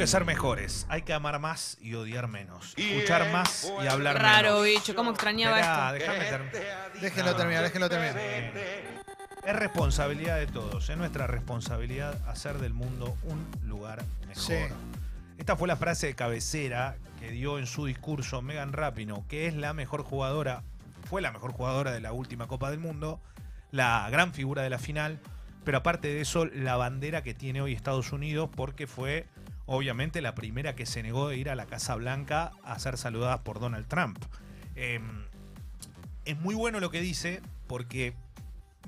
Tenemos que ser mejores. Hay que amar más y odiar menos. Escuchar más y hablar Raro, menos. bicho, cómo extrañaba Esperá, esto. déjame terminar. Déjenlo terminar, déjenlo terminar. Es responsabilidad de todos, es nuestra responsabilidad hacer del mundo un lugar mejor. Sí. Esta fue la frase de cabecera que dio en su discurso Megan Rapinoe, que es la mejor jugadora, fue la mejor jugadora de la última Copa del Mundo, la gran figura de la final, pero aparte de eso, la bandera que tiene hoy Estados Unidos, porque fue obviamente la primera que se negó de ir a la Casa Blanca a ser saludada por Donald Trump. Eh, es muy bueno lo que dice, porque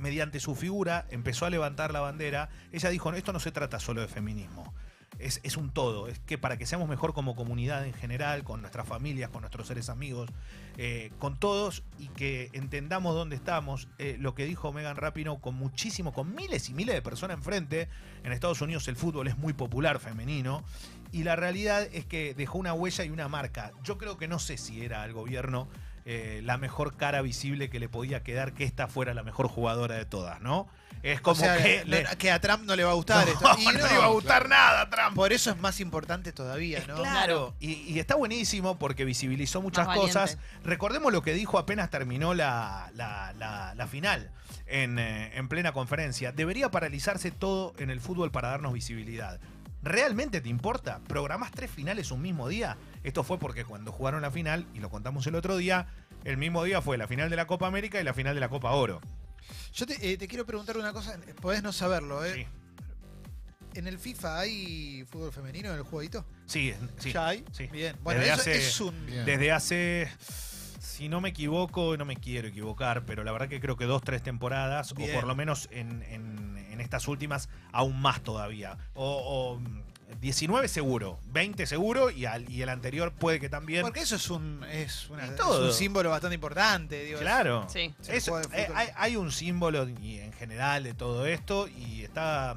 mediante su figura empezó a levantar la bandera. Ella dijo, no, esto no se trata solo de feminismo. Es, es un todo, es que para que seamos mejor como comunidad en general, con nuestras familias, con nuestros seres amigos, eh, con todos y que entendamos dónde estamos. Eh, lo que dijo Megan Rapinoe con muchísimo, con miles y miles de personas enfrente. En Estados Unidos el fútbol es muy popular femenino y la realidad es que dejó una huella y una marca. Yo creo que no sé si era al gobierno eh, la mejor cara visible que le podía quedar que esta fuera la mejor jugadora de todas, ¿no? Es como o sea, que, no- le- que a Trump no le va a gustar no, esto. Y no le iba a gustar nada a Trump. Por eso es más importante todavía, ¿no? Claro, y, y está buenísimo porque visibilizó muchas Más valiente. cosas. Recordemos lo que dijo apenas terminó la, la- la- la final en, eh, en plena conferencia. Debería paralizarse todo en el fútbol para darnos visibilidad. ¿Realmente te importa? ¿Programás tres finales un mismo día? Esto fue porque cuando jugaron la final, y lo contamos el otro día, el mismo día fue la final de la Copa América y la final de la Copa Oro. Yo te, eh, te quiero preguntar una cosa, podés no saberlo, ¿eh? Sí, ¿En el FIFA hay fútbol femenino en el jueguito? sí, sí. ¿Ya hay? sí. Bien. Bueno, Desde eso hace- es un... Bien. Desde hace, si no me equivoco, no me quiero equivocar, pero la verdad que creo que dos, tres temporadas, Bien. o por lo menos en, en- en estas últimas, aún más todavía. O, o, mm, 19 seguro, 20 seguro, y, al- y el anterior puede que también. Porque eso es un, es, una- un símbolo bastante importante. Digo, Claro. Sí. Eh, hay un símbolo y en general de todo esto y está,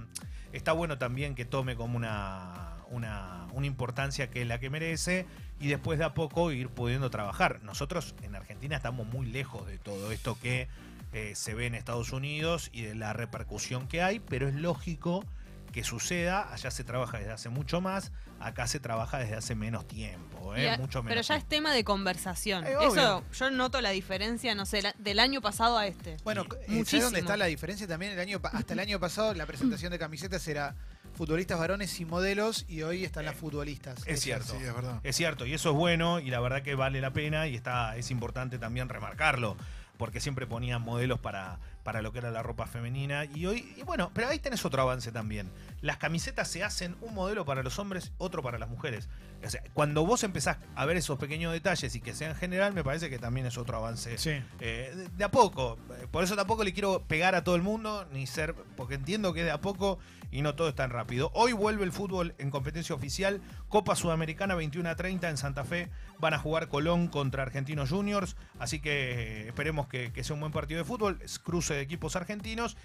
está bueno también que tome como una, una, una importancia que es la que merece y después de a poco ir pudiendo trabajar. Nosotros en Argentina estamos muy lejos de todo esto que eh, se ve en Estados Unidos y de la repercusión que hay, pero es lógico que suceda, allá se trabaja desde hace mucho más, acá se trabaja desde hace menos tiempo, ¿eh? a- mucho menos pero ya es tema de conversación. Eh. Eso, yo noto la diferencia, no sé, la- del año pasado a este. Bueno, Y- eh, ¿sabés muchísimo. dónde está la diferencia también? El año, pa- hasta el año pasado la presentación de camisetas era futbolistas varones y modelos y hoy están las futbolistas. Es cierto. Sí, es verdad. Es cierto, y eso es bueno, y la verdad que vale la pena, y está, es importante también remarcarlo, porque siempre ponían modelos para, para lo que era la ropa femenina. Y hoy, y bueno, pero ahí tenés otro avance también. Las camisetas se hacen un modelo para los hombres, otro para las mujeres. O sea, cuando vos empezás a ver esos pequeños detalles y que sea en general, me parece que también es otro avance. Sí. Eh, de, de a poco. Por eso tampoco le quiero pegar a todo el mundo, ni ser. Porque entiendo que de a poco y no todo es tan rápido. Hoy vuelve el fútbol en competencia oficial. Copa Sudamericana 21 a 30 en Santa Fe. Van a jugar Colón contra Argentinos Juniors. Así que eh, esperemos que, que sea un buen partido de fútbol. Cruce equipos argentinos.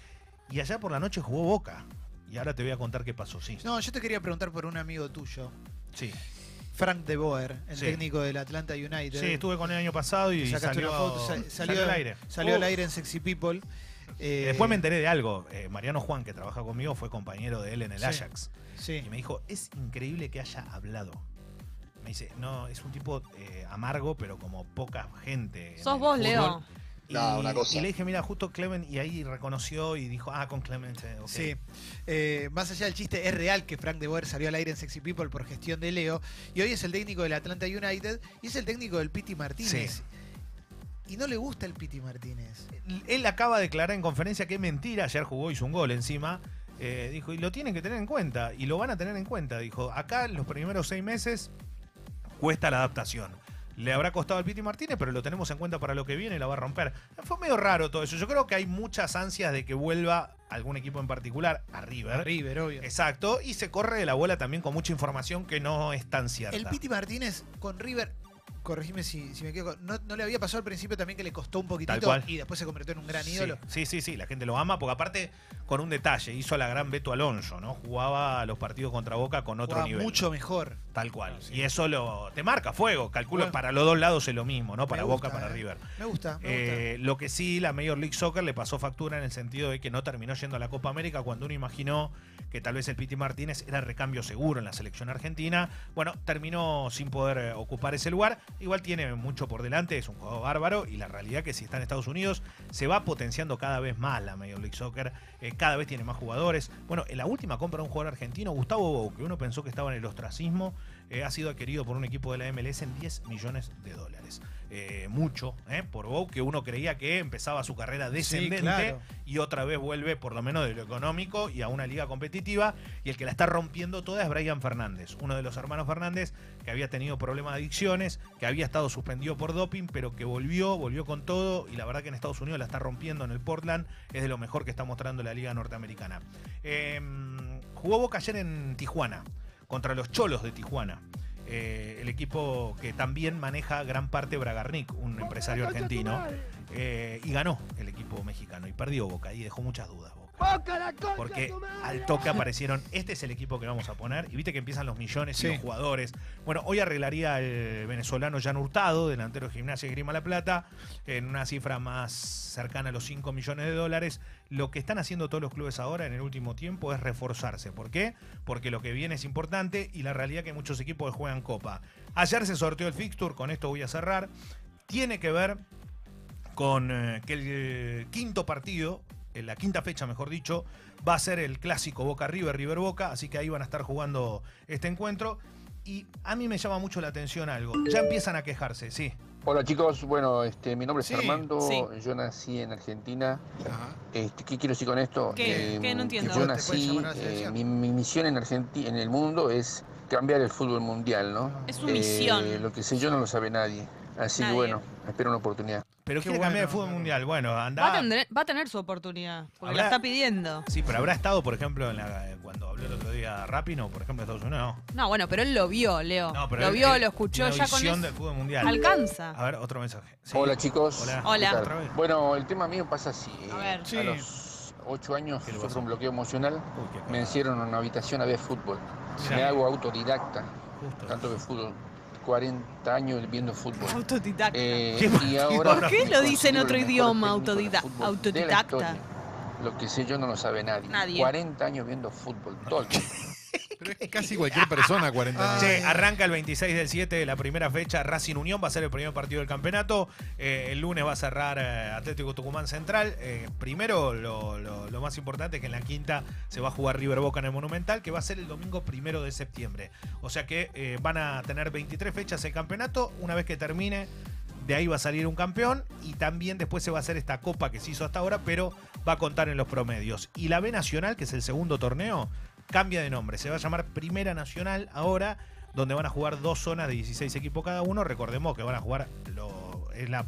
Y allá por la noche jugó Boca. Y ahora te voy a contar qué pasó. Sí. No, yo te quería preguntar por un amigo tuyo, Sí. Frank de Boer, el Sí. técnico del Atlanta United. Sí, estuve con el año pasado y Sacaste salió, foto, sa- salió, salió al aire. Salió al aire en Sexy People. Eh, Después me enteré de algo. Eh, Mariano Juan, que trabaja conmigo, fue compañero de él en el Sí. Ajax. Sí. Y me dijo, es increíble que haya hablado. Me dice, no, es un tipo eh, amargo, pero como poca gente. en Sos vos, fútbol". Leo. Y, No, una cosa. y le dije, mira, justo Clement, y ahí reconoció y dijo, ah, con Clement. eh, ok". Sí. Eh, más allá del chiste, es real que Frank de Boer salió al aire en Sexy People por gestión de Leo. Y hoy es el técnico del Atlanta United y es el técnico del Piti Martínez. Sí. Y no le gusta el Piti Martínez. Él acaba de declarar en conferencia que es mentira. Ayer jugó, hizo un gol encima. Eh, dijo, y lo tienen que tener en cuenta. Y lo van a tener en cuenta. Dijo, acá los primeros seis meses cuesta la adaptación. Le habrá costado al Piti Martínez, pero lo tenemos en cuenta para lo que viene y la va a romper. Fue medio raro todo eso. Yo creo que hay muchas ansias de que vuelva algún equipo en particular a River. River, obvio. Exacto. Y se corre de la bola también con mucha información que no es tan cierta. El Piti Martínez con River corregime si, si me quedo. No, no le había pasado al principio también que le costó un poquitito y después se convirtió en un gran Sí, ídolo. Sí, sí, sí, la gente lo ama, porque aparte, con un detalle, hizo a la gran Beto Alonso, ¿no? Jugaba los partidos contra Boca con otro Jugaba nivel. mucho mejor. Tal cual. Sí. Y eso lo te marca fuego. Calculo Bueno. para los dos lados es lo mismo, ¿no? Para Boca, para eh. River. Me gusta, me Eh, lo que sí, la Major League Soccer le pasó factura en el sentido de que no terminó yendo a la Copa América cuando uno imaginó que tal vez el Piti Martínez era recambio seguro en la selección argentina. Bueno, terminó sin poder eh, ocupar ese lugar. Igual tiene mucho por delante, es un juego bárbaro y la realidad que si está en Estados Unidos se va potenciando cada vez más la Major League Soccer. Eh, cada vez tiene más jugadores. Bueno, en la última compra de un jugador argentino, Gustavo Bou, que uno pensó que estaba en el ostracismo, eh, ha sido adquirido por un equipo de la MLS en 10 millones de dólares. Eh, mucho, eh, por Bou, que uno creía que empezaba su carrera descendente claro. y otra vez vuelve por lo menos de lo económico y a una liga competitiva. Y el que la está rompiendo toda es Brian Fernández, uno de los hermanos Fernández que había tenido problemas de adicciones, que había estado suspendido por doping, pero que volvió, volvió con todo y la verdad que en Estados Unidos la está rompiendo en el Portland, es de lo mejor que está mostrando la liga norteamericana. Eh, jugó Boca ayer en Tijuana, contra los Cholos de Tijuana. Eh, el equipo que también maneja gran parte Bragarnik, un empresario argentino, eh, y ganó el equipo mexicano y perdió Boca y dejó muchas dudas. Boca. Porque al toque aparecieron, este es el equipo que vamos a poner, y viste que empiezan los millones y Sí. los jugadores. Bueno, hoy arreglaría el venezolano Jan Hurtado, delantero de Gimnasia y Grima La Plata, en una cifra más cercana a los 5 millones de dólares. Lo que están haciendo todos los clubes ahora en el último tiempo es reforzarse. ¿Por qué? Porque lo que viene es importante y la realidad que muchos equipos juegan Copa. Ayer se sorteó el fixture, con esto voy a cerrar. Tiene que ver con eh, que el eh, quinto partido, en la quinta fecha mejor dicho, va a ser el clásico Boca River, River Boca, así que ahí van a estar jugando este encuentro. Y a mí me llama mucho la atención algo. Ya empiezan a quejarse, sí. Hola chicos, bueno, este, mi nombre es Sí, Armando, sí. yo nací en Argentina. Ajá. Este, ¿Qué quiero decir con esto? ¿Qué? ¿Qué? No entiendo. Yo ¿Te puedes nací, eh, mi, mi misión en Argentina, en el mundo es cambiar el fútbol mundial, ¿no? Es su Eh, misión. lo que sé yo no lo sabe nadie, así Nadie. que bueno, espero una oportunidad. Pero Qué quiere cambiar el bueno, fútbol claro. mundial. Bueno, Va a, anda. tener, va a tener su oportunidad, porque Habrá- la está pidiendo. Sí, pero habrá estado, por ejemplo, en la- cuando habló el otro día Rapino, por ejemplo, de Estados Unidos. No, bueno, pero él lo vio, Leo. No, pero lo él- vio, él lo escuchó, ya con visión eso. del fútbol mundial. Alcanza. A ver, otro mensaje. Sí. Hola chicos. Hola. Hola. Bueno, el tema mío pasa así. A eh, ver. Sí. A los 8 años ¿Qué le sufro un bloqueo emocional, Uy, me encierran en una habitación a ver fútbol. Mirá. Me hago autodidacta, Justo. tanto de fútbol. 40 años viendo fútbol. Autodidacta. Eh, ¿Qué y ahora ¿Por qué lo dice en otro idioma, autodidacta? historia. Lo que sé yo no lo sabe nadie. Nadie. 40 años viendo fútbol, todo el tiempo. Pero es casi cualquier persona, 40 años. Che, arranca el 26 del 7, la primera fecha. Racing Unión va a ser el primer partido del campeonato. Eh, el lunes va a cerrar eh, Atlético Tucumán Central. Eh, primero, lo, lo- lo más importante es que en la quinta se va a jugar River Boca en el Monumental, que va a ser el domingo primero de septiembre. O sea que van a tener 23 fechas el campeonato. Una vez que termine, de ahí va a salir un campeón. Y también después se va a hacer esta copa que se hizo hasta ahora, pero va a contar en los promedios. Y la B Nacional, que es el segundo torneo, cambia de nombre. Se va a llamar Primera Nacional ahora, donde van a jugar dos zonas de 16 equipos cada uno. Recordemos que van a jugar lo, es la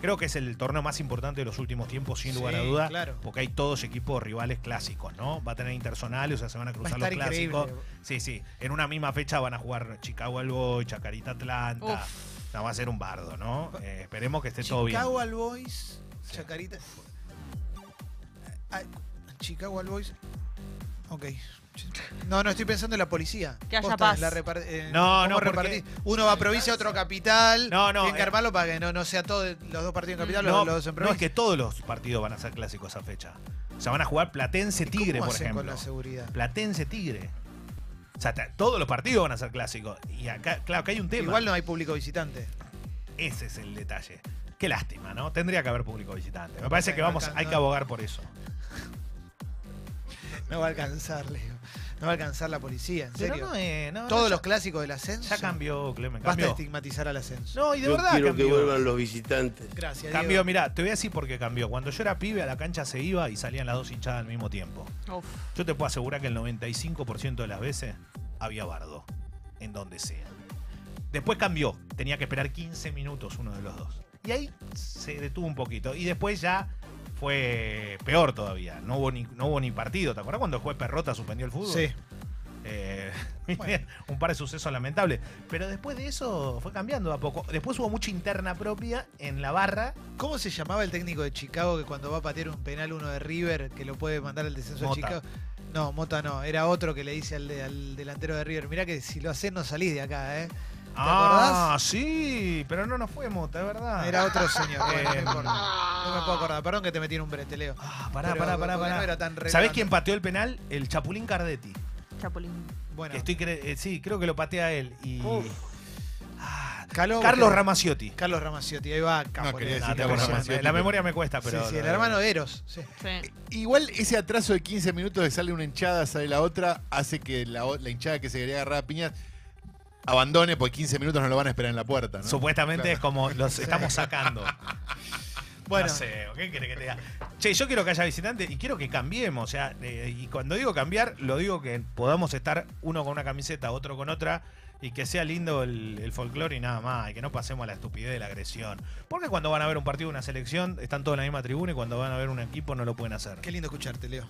creo que es el torneo más importante de los últimos tiempos, sin lugar a duda. claro. Porque hay todos equipos rivales clásicos, ¿no? Va a tener internacionales, o sea, se van a Va a cruzar los clásicos. increíble. Sí, sí. En una misma fecha van a jugar Chicago al Boy, Chacarita Atlanta. Uf. No, va a ser un bardo, ¿no? Eh, esperemos que esté todo bien. Chicago al Boys. Chacarita. Ah, Chicago al Boys. Ok. No, no, estoy pensando en la policía. Que haya Posta, paz. la repar- No, cómo no, porque-. Uno va a provincia, otro capital. No, no, Tienen que eh. armarlo para que no, no sea todo los dos partidos en capital, No, los, los dos en no, provincia. es que todos los partidos van a ser clásicos esa fecha. O sea, van a jugar Platense ¿Y Tigre, ¿Cómo por hacen ejemplo. con la seguridad? Platense Tigre. O sea, ta- todos los partidos van a ser clásicos. Y acá, claro, que hay un tema. Igual no hay público visitante. Ese es el detalle. Qué lástima, ¿no? Tendría que haber público visitante. Me parece que vamos, hay que abogar por eso. No va a alcanzar, Leo. No va a alcanzar la policía, en Pero serio. no, eh, no, no, Todos ya- los clásicos del ascenso. Ya cambió, Clemen. Basta de Cambió. estigmatizar al ascenso. No, y de Yo verdad quiero cambió. que vuelvan los visitantes. Gracias, Cambió, Diego. mirá, te voy a decir por qué cambió. Cuando yo era pibe, a la cancha se iba y salían las dos hinchadas al mismo tiempo. Uf. Yo te puedo asegurar que el 95% de las veces había bardo, en donde sea. Después cambió, tenía que esperar 15 minutos uno de los dos. Y ahí se detuvo un poquito. Y después ya fue peor todavía. No hubo ni, no hubo ni partido. ¿Te acuerdas cuando el juez Perrota suspendió el fútbol? Sí. Eh, Bueno. un par de sucesos lamentables. Pero después de eso fue cambiando a poco. Después hubo mucha interna propia en la barra. ¿Cómo se llamaba el técnico de Chicago que cuando va a patear un penal uno de River que lo puede mandar al descenso Mota. de Chicago? No, Mota no, era otro que le dice al, de- al delantero de River, mirá que si lo haces no salís de acá, ¿eh? ¿Te ah, acordás? sí, pero no nos fue Mota, es verdad. Era otro señor, bueno, Eh, no importa. No me puedo acordar, perdón que te metí en un brete, Leo. Ah, pará, Pero pará, pará, porque pará. no era tan ¿Sabés quién pateó el penal? El Chapulín Cardetti. Chapulín. Bueno, Que estoy cre- eh, sí, creo que lo patea él. Y. Uf. Ah, Carlos que- Ramaciotti. Carlos Ramaciotti, ahí va, capo, quería Leo. decir Ah, Carlos tengo- Ramaciotti, la memoria me cuesta, pero. sí, sí, el hermano de Eros. sí. Sí. Igual ese atraso de 15 minutos de sale una hinchada, sale la otra, hace que la, la hinchada que se quería agarrar a piñas abandone, porque 15 minutos no lo van a esperar en la puerta, ¿no? Supuestamente Claro. es como los estamos sacando. Bueno, No sé, ¿qué querés que te diga? Che, yo quiero que haya visitantes y quiero que cambiemos. O sea, eh, y cuando digo cambiar, lo digo que podamos estar uno con una camiseta, otro con otra, y que sea lindo el, el folclore y nada más, y que no pasemos a la estupidez de la agresión. Porque cuando van a ver un partido de una selección, están todos en la misma tribuna y cuando van a ver un equipo no lo pueden hacer. qué lindo escucharte, Leo.